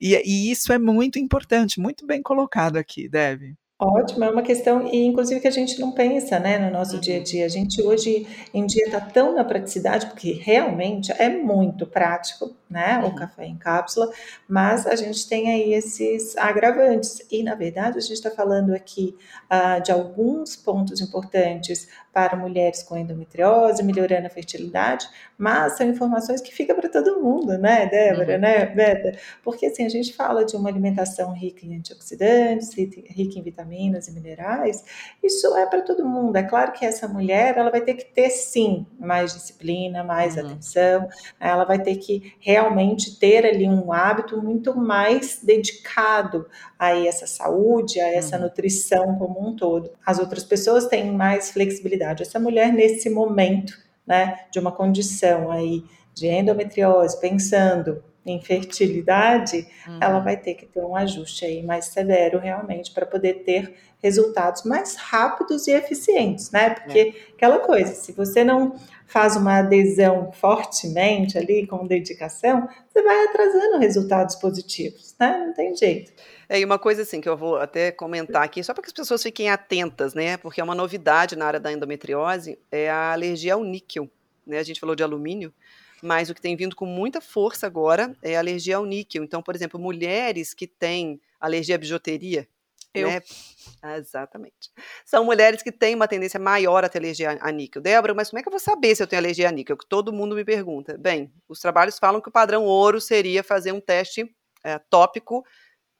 E, e isso é muito importante, muito bem colocado aqui, Deve. Ótimo, é uma questão, e inclusive que a gente não pensa né, no nosso dia a uhum. dia. A gente hoje em dia está tão na praticidade, porque realmente é muito prático, né? Uhum. O café em cápsula, mas a gente tem aí esses agravantes. E na verdade a gente está falando aqui uh, de alguns pontos importantes para mulheres com endometriose, melhorando a fertilidade, mas são informações que ficam para todo mundo, né, Débora, uhum. né, Beta? Porque assim, a gente fala de uma alimentação rica em antioxidantes, rica em vitaminas e minerais, isso é para todo mundo. É claro que essa mulher, ela vai ter que ter, sim, mais disciplina, mais uhum. atenção, ela vai ter que realmente ter ali um hábito muito mais dedicado a essa saúde, a essa uhum. nutrição como um todo. As outras pessoas têm mais flexibilidade essa mulher, nesse momento, né, de uma condição aí de endometriose, pensando em fertilidade, uhum. ela vai ter que ter um ajuste aí mais severo realmente para poder ter resultados mais rápidos e eficientes, né? Porque é. aquela coisa, se você não faz uma adesão fortemente ali com dedicação, você vai atrasando resultados positivos, né? Não tem jeito. É, e uma coisa assim que eu vou até comentar aqui, só para que as pessoas fiquem atentas, né? Porque é uma novidade na área da endometriose, é a alergia ao níquel. Né? A gente falou de alumínio, mas o que tem vindo com muita força agora é a alergia ao níquel. Então, por exemplo, mulheres que têm alergia à bijuteria, eu. Né? Exatamente. São mulheres que têm uma tendência maior a ter alergia a níquel. Débora, mas como é que eu vou saber se eu tenho alergia a níquel? Que todo mundo me pergunta. Bem, os trabalhos falam que o padrão ouro seria fazer um teste é, tópico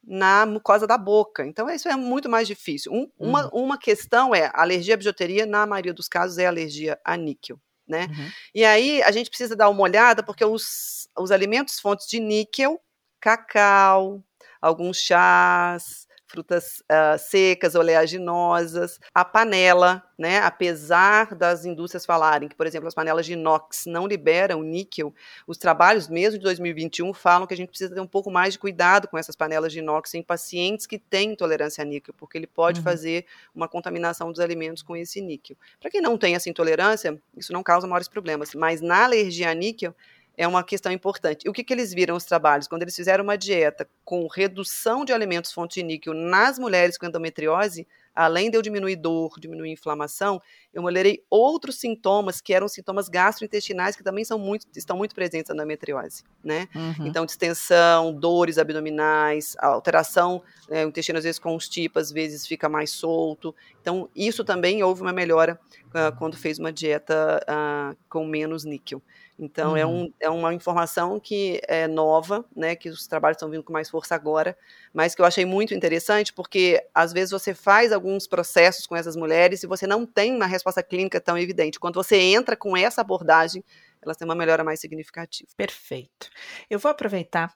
na mucosa da boca. Então, isso é muito mais difícil. Um, uma, uhum. uma questão é, alergia à bijuteria, na maioria dos casos, é alergia a níquel. Né? Uhum. E aí, a gente precisa dar uma olhada, porque os, os alimentos fontes de níquel, cacau, alguns chás, frutas uh, secas, oleaginosas, a panela, né? Apesar das indústrias falarem que, por exemplo, as panelas de inox não liberam níquel, os trabalhos mesmo de 2021 falam que a gente precisa ter um pouco mais de cuidado com essas panelas de inox em pacientes que têm intolerância a níquel, porque ele pode uhum. fazer uma contaminação dos alimentos com esse níquel. Para quem não tem essa intolerância, isso não causa maiores problemas, mas na alergia a níquel, é uma questão importante. O que, que eles viram os trabalhos? Quando eles fizeram uma dieta com redução de alimentos fonte de níquel nas mulheres com endometriose, além de eu diminuir dor, diminuir inflamação, eu melhorei outros sintomas que eram sintomas gastrointestinais que também são muito, estão muito presentes na endometriose, né? Uhum. Então, distensão, dores abdominais, alteração, né, o intestino às vezes constipa, às vezes fica mais solto. Então, isso também houve uma melhora uh, quando fez uma dieta uh, com menos níquel. Então, uhum. é, um, é uma informação que é nova, né, que os trabalhos estão vindo com mais força agora, mas que eu achei muito interessante, porque às vezes você faz alguns processos com essas mulheres e você não tem uma resposta clínica tão evidente. Quando você entra com essa abordagem, elas têm uma melhora mais significativa. Perfeito. Eu vou aproveitar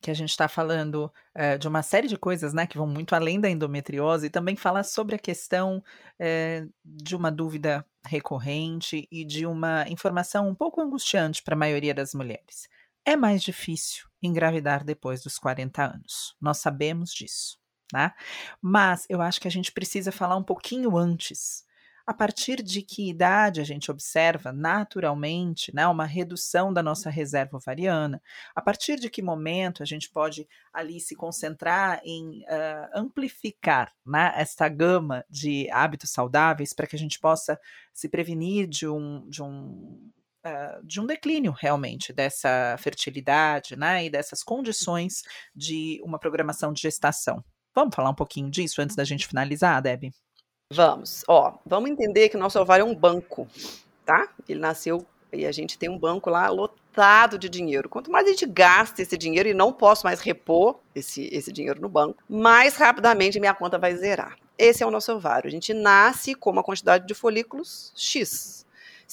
que a gente está falando é, de uma série de coisas, né, que vão muito além da endometriose, e também falar sobre a questão é, de uma dúvida recorrente e de uma informação um pouco angustiante para a maioria das mulheres. É mais difícil engravidar depois dos 40 anos. Nós sabemos disso, né? Mas eu acho que a gente precisa falar um pouquinho antes a partir de que idade a gente observa naturalmente né, uma redução da nossa reserva ovariana? A partir de que momento a gente pode ali se concentrar em uh, amplificar né, esta gama de hábitos saudáveis para que a gente possa se prevenir de um, de um Uh, de um declínio realmente dessa fertilidade né, e dessas condições de uma programação de gestação. Vamos falar um pouquinho disso antes da gente finalizar, Deb? Vamos. Ó, vamos entender que o nosso ovário é um banco, tá? Ele nasceu e a gente tem um banco lá lotado de dinheiro. Quanto mais a gente gasta esse dinheiro e não posso mais repor esse, esse dinheiro no banco, mais rapidamente minha conta vai zerar. Esse é o nosso ovário. A gente nasce com uma quantidade de folículos X.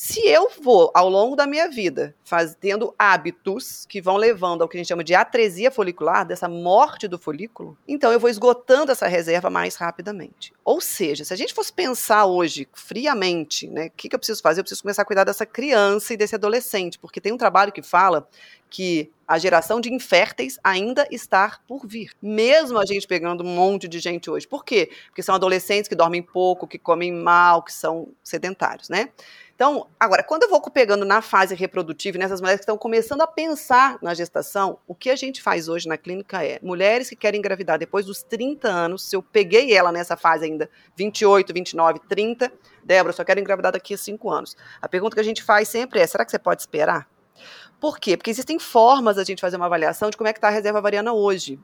Se eu vou, ao longo da minha vida, fazendo hábitos que vão levando ao que a gente chama de atresia folicular, dessa morte do folículo, então eu vou esgotando essa reserva mais rapidamente. Ou seja, se a gente fosse pensar hoje, friamente, né, o que, que eu preciso fazer? Eu preciso começar a cuidar dessa criança e desse adolescente, porque tem um trabalho que fala que a geração de inférteis ainda está por vir. Mesmo a gente pegando um monte de gente hoje. Por quê? Porque são adolescentes que dormem pouco, que comem mal, que são sedentários, né? Então, agora, quando eu vou pegando na fase reprodutiva, nessas mulheres que estão começando a pensar na gestação, o que a gente faz hoje na clínica é mulheres que querem engravidar depois dos 30 anos, se eu peguei ela nessa fase ainda, 28, 29, 30, Débora, só quero engravidar daqui a 5 anos. A pergunta que a gente faz sempre é: será que você pode esperar? Por quê? Porque existem formas da gente fazer uma avaliação de como é que está a reserva variana hoje.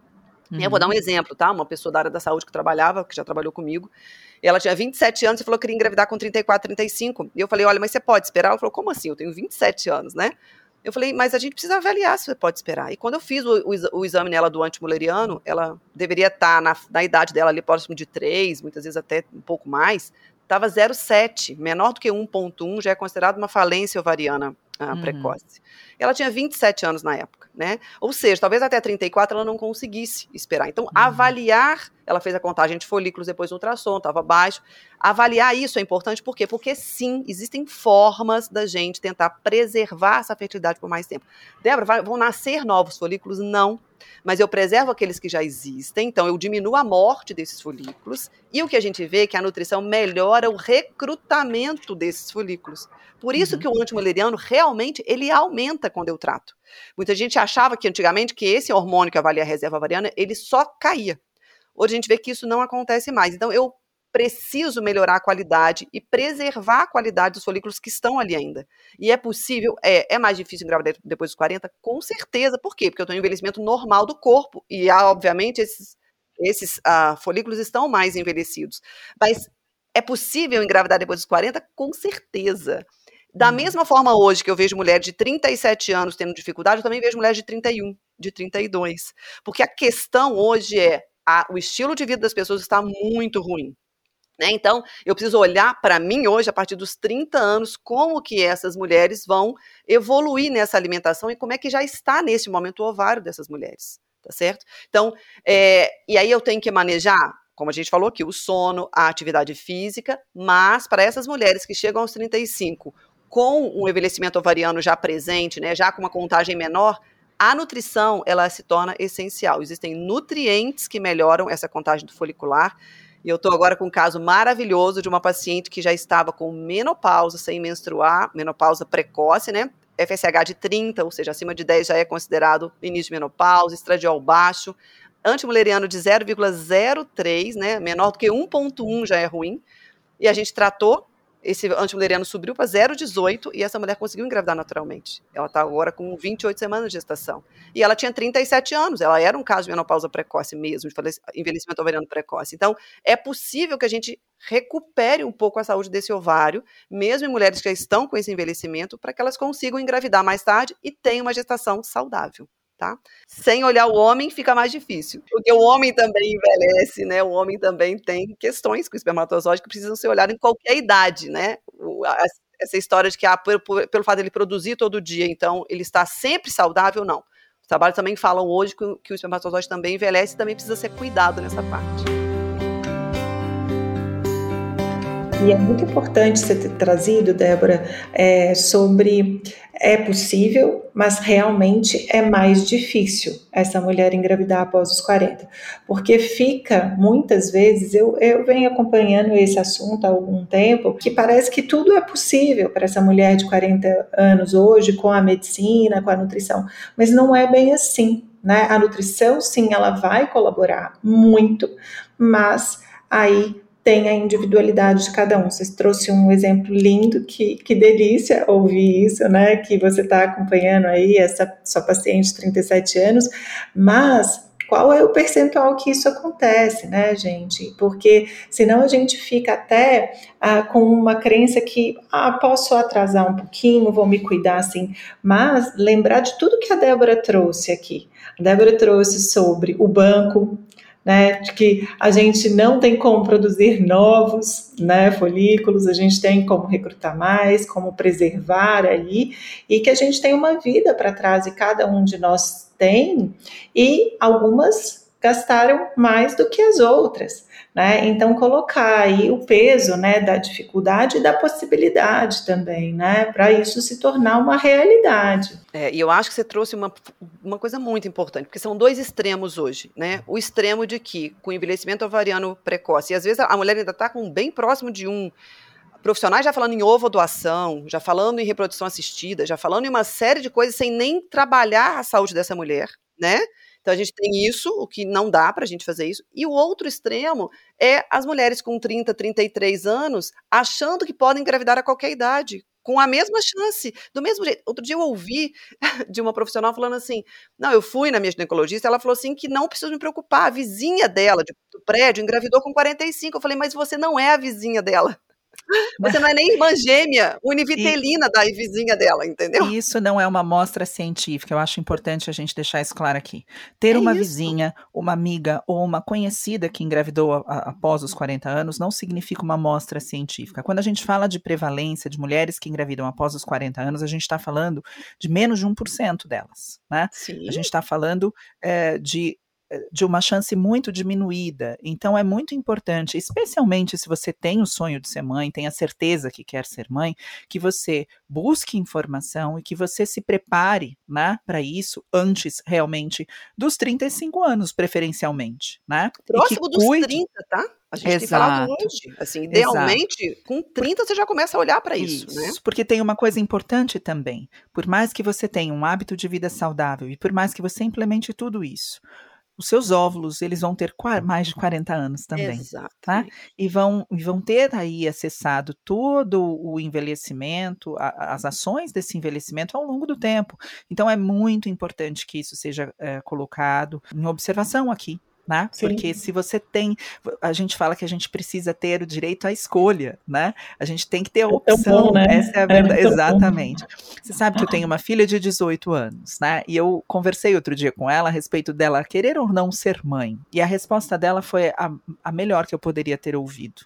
Uhum. Eu vou dar um uhum. exemplo, tá? Uma pessoa da área da saúde que trabalhava, que já trabalhou comigo, ela tinha 27 anos e falou que queria engravidar com 34, 35. E eu falei, olha, mas você pode esperar? Ela falou, como assim? Eu tenho 27 anos, né? Eu falei, mas a gente precisa avaliar se você pode esperar. E quando eu fiz o, o, o exame nela do antimuleriano, ela deveria estar tá na, na idade dela ali próximo de 3, muitas vezes até um pouco mais, estava 0,7, menor do que 1,1, já é considerado uma falência ovariana ah, uhum. precoce. Ela tinha 27 anos na época, né? Ou seja, talvez até 34 ela não conseguisse esperar. Então, uhum. avaliar, ela fez a contagem de folículos depois do ultrassom, estava baixo. Avaliar isso é importante por quê? Porque sim, existem formas da gente tentar preservar essa fertilidade por mais tempo. Débora, vão nascer novos folículos? Não mas eu preservo aqueles que já existem, então eu diminuo a morte desses folículos, e o que a gente vê é que a nutrição melhora o recrutamento desses folículos. Por isso uhum. que o antimuleriano realmente ele aumenta quando eu trato. Muita gente achava que antigamente que esse hormônio que avalia a reserva ovariana, ele só caía. Hoje a gente vê que isso não acontece mais. Então eu preciso melhorar a qualidade e preservar a qualidade dos folículos que estão ali ainda. E é possível, é, é mais difícil engravidar depois dos 40? Com certeza. Por quê? Porque eu tenho um envelhecimento normal do corpo. E, obviamente, esses, esses ah, folículos estão mais envelhecidos. Mas é possível engravidar depois dos 40? Com certeza. Da uhum. mesma forma hoje que eu vejo mulheres de 37 anos tendo dificuldade, eu também vejo mulheres de 31, de 32. Porque a questão hoje é a, o estilo de vida das pessoas está muito ruim. Né? Então, eu preciso olhar para mim hoje, a partir dos 30 anos, como que essas mulheres vão evoluir nessa alimentação e como é que já está nesse momento o ovário dessas mulheres, tá certo? Então, é, e aí eu tenho que manejar, como a gente falou aqui, o sono, a atividade física, mas para essas mulheres que chegam aos 35 com um envelhecimento ovariano já presente, né, já com uma contagem menor, a nutrição ela se torna essencial. Existem nutrientes que melhoram essa contagem do folicular e eu estou agora com um caso maravilhoso de uma paciente que já estava com menopausa, sem menstruar, menopausa precoce, né? FSH de 30, ou seja, acima de 10 já é considerado início de menopausa, estradiol baixo, antimuleriano de 0,03, né? Menor do que 1,1 já é ruim. E a gente tratou esse antimuleriano subiu para 0,18 e essa mulher conseguiu engravidar naturalmente. Ela está agora com 28 semanas de gestação. E ela tinha 37 anos, ela era um caso de menopausa precoce mesmo, de envelhecimento ovariano precoce. Então, é possível que a gente recupere um pouco a saúde desse ovário, mesmo em mulheres que já estão com esse envelhecimento, para que elas consigam engravidar mais tarde e tenham uma gestação saudável tá? Sem olhar o homem fica mais difícil, porque o homem também envelhece, né? O homem também tem questões com o espermatozoide que precisam ser olhadas em qualquer idade, né? O, a, essa história de que ah, pelo, fato dele produzir todo dia, então ele está sempre saudável, não. Os trabalhos também falam hoje que, que o espermatozoide também envelhece e também precisa ser cuidado nessa parte. E é muito importante você ter trazido, Débora, é, sobre é possível, mas realmente é mais difícil essa mulher engravidar após os 40, porque fica muitas vezes, eu, eu venho acompanhando esse assunto há algum tempo, que parece que tudo é possível para essa mulher de 40 anos hoje, com a medicina, com a nutrição, mas não é bem assim. Né? A nutrição, sim, ela vai colaborar muito, mas aí tem a individualidade de cada um. Você trouxe um exemplo lindo, que, que delícia ouvir isso, né? Que você está acompanhando aí essa sua paciente de 37 anos, mas qual é o percentual que isso acontece, né, gente? Porque senão a gente fica até ah, com uma crença que ah, posso atrasar um pouquinho, vou me cuidar assim, mas lembrar de tudo que a Débora trouxe aqui. A Débora trouxe sobre o banco, né, de que a gente não tem como produzir novos né, folículos, a gente tem como recrutar mais, como preservar aí, e que a gente tem uma vida para trás e cada um de nós tem, e algumas gastaram mais do que as outras. Né? Então, colocar aí o peso né, da dificuldade e da possibilidade também, né? Para isso se tornar uma realidade. É, e eu acho que você trouxe uma, uma coisa muito importante, porque são dois extremos hoje, né? O extremo de que, com envelhecimento ovariano precoce, e às vezes a mulher ainda está com bem próximo de um profissionais já falando em ovo doação, já falando em reprodução assistida, já falando em uma série de coisas sem nem trabalhar a saúde dessa mulher, né? Então a gente tem isso, o que não dá para a gente fazer isso. E o outro extremo é as mulheres com 30, 33 anos achando que podem engravidar a qualquer idade, com a mesma chance, do mesmo jeito. Outro dia eu ouvi *laughs* de uma profissional falando assim: não, eu fui na minha ginecologista, ela falou assim que não preciso me preocupar, a vizinha dela do prédio engravidou com 45. Eu falei, mas você não é a vizinha dela. *laughs* Você não é nem irmã gêmea, univitelina e, da vizinha dela, entendeu? Isso não é uma amostra científica, eu acho importante a gente deixar isso claro aqui. Ter é uma isso. vizinha, uma amiga ou uma conhecida que engravidou a, a, após os 40 anos não significa uma amostra científica. Quando a gente fala de prevalência de mulheres que engravidam após os 40 anos, a gente está falando de menos de 1% delas, né? Sim. A gente está falando é, de de uma chance muito diminuída. Então é muito importante, especialmente se você tem o sonho de ser mãe, tem a certeza que quer ser mãe, que você busque informação e que você se prepare, né, para isso antes realmente dos 35 anos, preferencialmente, né? Próximo dos cuide... 30, tá? A gente Exato. tem falado hoje. Assim, idealmente, Exato. com 30 você já começa a olhar para isso, isso, né? Porque tem uma coisa importante também. Por mais que você tenha um hábito de vida saudável e por mais que você implemente tudo isso, os seus óvulos, eles vão ter mais de 40 anos também, Exato. tá? E vão, vão ter aí acessado todo o envelhecimento, a, as ações desse envelhecimento ao longo do tempo. Então é muito importante que isso seja é, colocado em observação aqui, né? Sim. Porque se você tem, a gente fala que a gente precisa ter o direito à escolha, né? A gente tem que ter a é opção, bom, né? essa é a é verdade, é exatamente. Bom. Você sabe que eu tenho uma filha de 18 anos, né? E eu conversei outro dia com ela a respeito dela querer ou não ser mãe. E a resposta dela foi a, a melhor que eu poderia ter ouvido.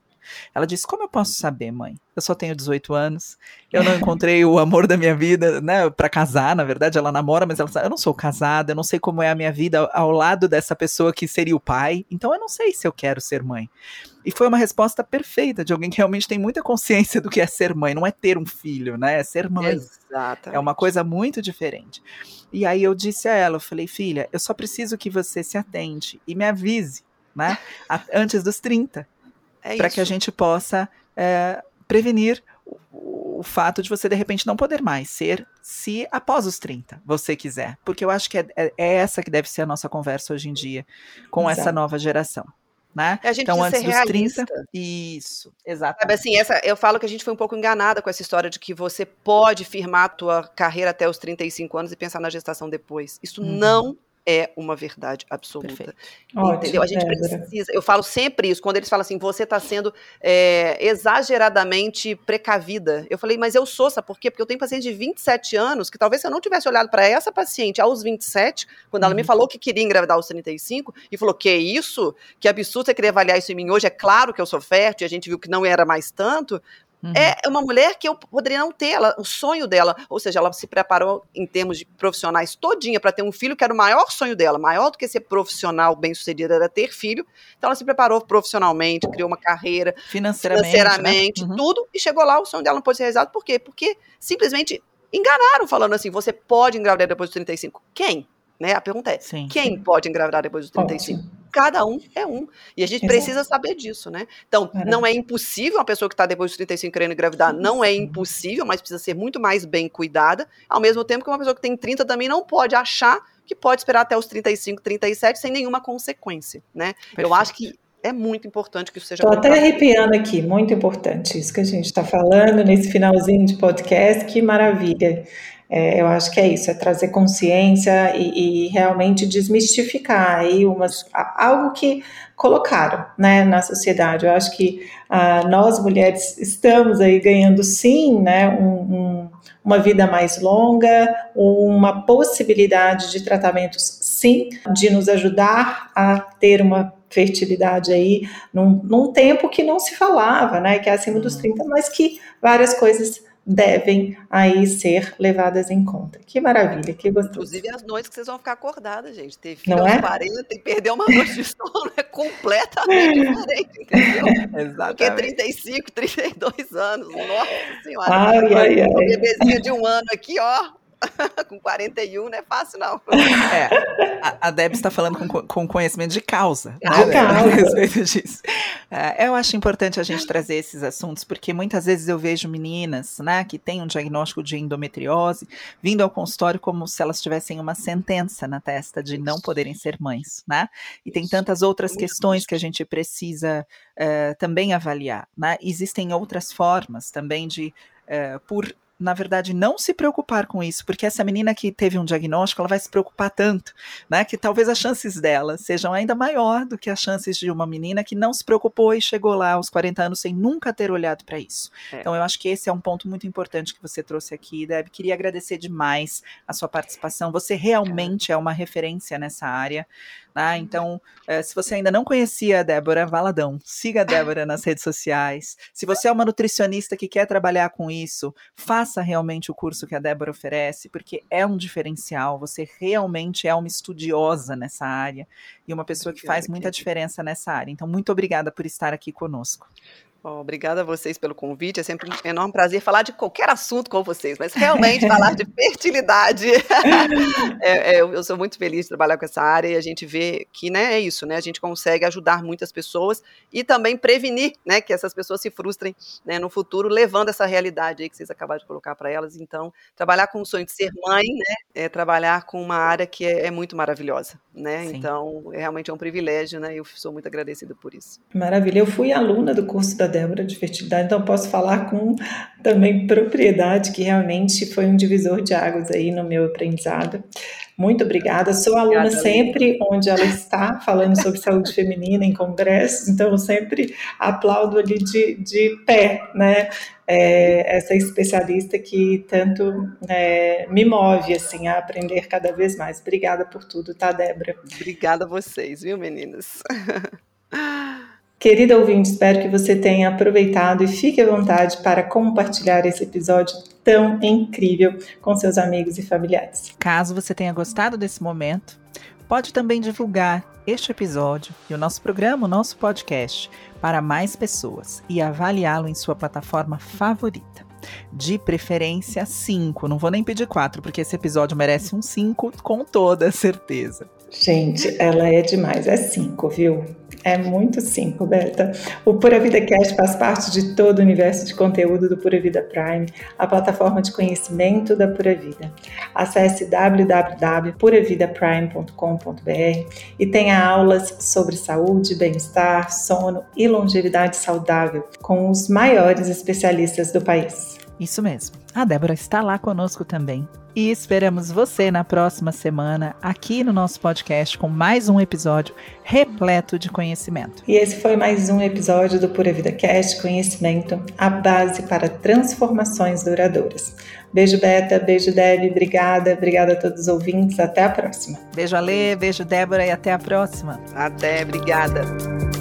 Ela disse: Como eu posso saber, mãe? Eu só tenho 18 anos, eu não *laughs* encontrei o amor da minha vida, né, para casar. Na verdade, ela namora, mas ela eu não sou casada, eu não sei como é a minha vida ao lado dessa pessoa que seria o pai, então eu não sei se eu quero ser mãe. E foi uma resposta perfeita de alguém que realmente tem muita consciência do que é ser mãe, não é ter um filho, né? É ser mãe. Exatamente. É uma coisa muito diferente. E aí eu disse a ela, eu falei, filha, eu só preciso que você se atente e me avise, né? antes dos 30. É para que a gente possa é, prevenir o, o, fato de você de repente não poder mais ser se após os 30 você quiser. Porque eu acho que é, é, é essa que deve ser a nossa conversa hoje em dia com Exato. essa nova geração. Né? É, então, antes dos realista. 30. Isso, exato. Sabe assim, essa, eu falo que a gente foi um pouco enganada com essa história de que você pode firmar a tua carreira até os 35 anos e pensar na gestação depois. Isso uhum. não é uma verdade absoluta. Entendeu? a gente precisa. Eu falo sempre isso, quando eles falam assim, você está sendo é, exageradamente precavida. Eu falei, mas eu sou, sabe por quê? Porque eu tenho paciente de 27 anos que talvez se eu não tivesse olhado para essa paciente aos 27, quando ela uhum. me falou que queria engravidar aos 35, e falou: que isso? Que absurdo você querer avaliar isso em mim hoje? É claro que eu sou fértil, e a gente viu que não era mais tanto Uhum. É uma mulher que eu poderia não ter, ela, o sonho dela, ou seja, ela se preparou em termos de profissionais todinha para ter um filho, que era o maior sonho dela, maior do que ser profissional bem-sucedida era ter filho. Então ela se preparou profissionalmente, criou uma carreira, financeiramente, financeiramente né? uhum. tudo, e chegou lá, o sonho dela não pôde ser realizado. Por quê? Porque simplesmente enganaram falando assim, você pode engravidar depois dos 35. Quem? Né? A pergunta é, Sim. quem pode engravidar depois dos 35? Ótimo. Cada um é um. E a gente Exato. precisa saber disso, né? Então, não é impossível uma pessoa que está depois dos 35 querendo engravidar, não é impossível, mas precisa ser muito mais bem cuidada. Ao mesmo tempo que uma pessoa que tem 30 também não pode achar que pode esperar até os 35, 37 sem nenhuma consequência, né? Perfeito. Eu acho que é muito importante que isso seja. Estou até arrepiando aqui, muito importante isso que a gente está falando nesse finalzinho de podcast, que maravilha. É, eu acho que é isso, é trazer consciência e, e, realmente desmistificar aí umas, algo que colocaram né, na sociedade. Eu acho que ah, nós mulheres estamos aí ganhando sim né, um, um, uma vida mais longa, uma possibilidade de tratamentos sim, de nos ajudar a ter uma fertilidade aí num, num tempo que não se falava, né, que é acima dos 30, uhum. mas que várias coisas devem aí ser levadas em conta. Que maravilha, que gostoso. Inclusive as noites que vocês vão ficar acordadas, gente. Ter filho Não aos é? 40 e perder uma noite de sono é completamente *laughs* diferente, entendeu? Exatamente. Porque 35, 32 anos, nossa senhora. Ai, ai, ai. Um bebezinho de um ano aqui, ó, *laughs* com 41 não é fácil, não. *laughs* É, a, a Deb está falando com, com conhecimento de causa. De né, causa. *laughs* A respeito disso. É, eu acho importante a gente trazer esses assuntos, porque muitas vezes eu vejo meninas né, que têm um diagnóstico de endometriose vindo ao consultório como se elas tivessem uma sentença na testa de não poderem ser mães. Né? E tem tantas outras questões que a gente precisa uh, também avaliar. Né? Existem outras formas também de, uh, por na verdade, não se preocupar com isso, porque essa menina que teve um diagnóstico, ela vai se preocupar tanto, né, que talvez as chances dela sejam ainda maior do que as chances de uma menina que não se preocupou e chegou lá aos 40 anos sem nunca ter olhado para isso. É. Então, eu acho que esse é um ponto muito importante que você trouxe aqui, Deb. Queria agradecer demais a sua participação. Você realmente é uma referência nessa área. Tá? Então, é, se você ainda não conhecia a Débora Valadão, siga a Débora nas redes sociais. Se você é uma nutricionista que quer trabalhar com isso, faça realmente o curso que a Débora oferece, porque é um diferencial. Você realmente é uma estudiosa nessa área e uma pessoa que faz muita diferença nessa área. Então, muito obrigada por estar aqui conosco. Oh, obrigada a vocês pelo convite. É sempre um enorme prazer falar de qualquer assunto com vocês, mas realmente *laughs* falar de fertilidade. *laughs* é, é, eu sou muito feliz de trabalhar com essa área e a gente vê que né, é isso, né? A gente consegue ajudar muitas pessoas e também prevenir né, que essas pessoas se frustrem né, no futuro, levando essa realidade aí que vocês acabaram de colocar para elas. Então, trabalhar com o sonho de ser mãe, né? É trabalhar com uma área que é, é muito maravilhosa, né? Sim. Então, é, realmente é um privilégio, né? Eu sou muito agradecida por isso. Maravilha. Eu fui aluna do curso da Débora de fertilidade, então posso falar com também propriedade que realmente foi um divisor de águas aí no meu aprendizado. Muito obrigada. Sou aluna obrigada, sempre onde ela está, falando sobre saúde feminina em congressos, então eu sempre aplaudo ali de, de pé, né? É, essa especialista que tanto é, me move assim a aprender cada vez mais. Obrigada por tudo, tá, Débora? Obrigada a vocês, viu, meninas? *laughs* Querida ouvinte, espero que você tenha aproveitado e fique à vontade para compartilhar esse episódio tão incrível com seus amigos e familiares. Caso você tenha gostado desse momento, pode também divulgar este episódio e o nosso programa, o nosso podcast, para mais pessoas e avaliá-lo em sua plataforma favorita. De preferência 5, não vou nem pedir 4, porque esse episódio merece um 5 com toda certeza. Gente, ela é demais, é 5, viu? É muito sim, Roberta. O Pura Vida Cast faz parte de todo o universo de conteúdo do Pura Vida Prime, a plataforma de conhecimento da Pura Vida. Acesse www.puravidaprime.com.br e tenha aulas sobre saúde, bem-estar, sono e longevidade saudável com os maiores especialistas do país. Isso mesmo. A Débora está lá conosco também. E esperamos você na próxima semana aqui no nosso podcast com mais um episódio repleto de conhecimento. E esse foi mais um episódio do Pura Vida Cast Conhecimento, a base para transformações duradouras. Beijo, Beta, beijo, Deb, obrigada, obrigada a todos os ouvintes, até a próxima. Beijo, Ale, beijo, Débora e até a próxima. Até, obrigada.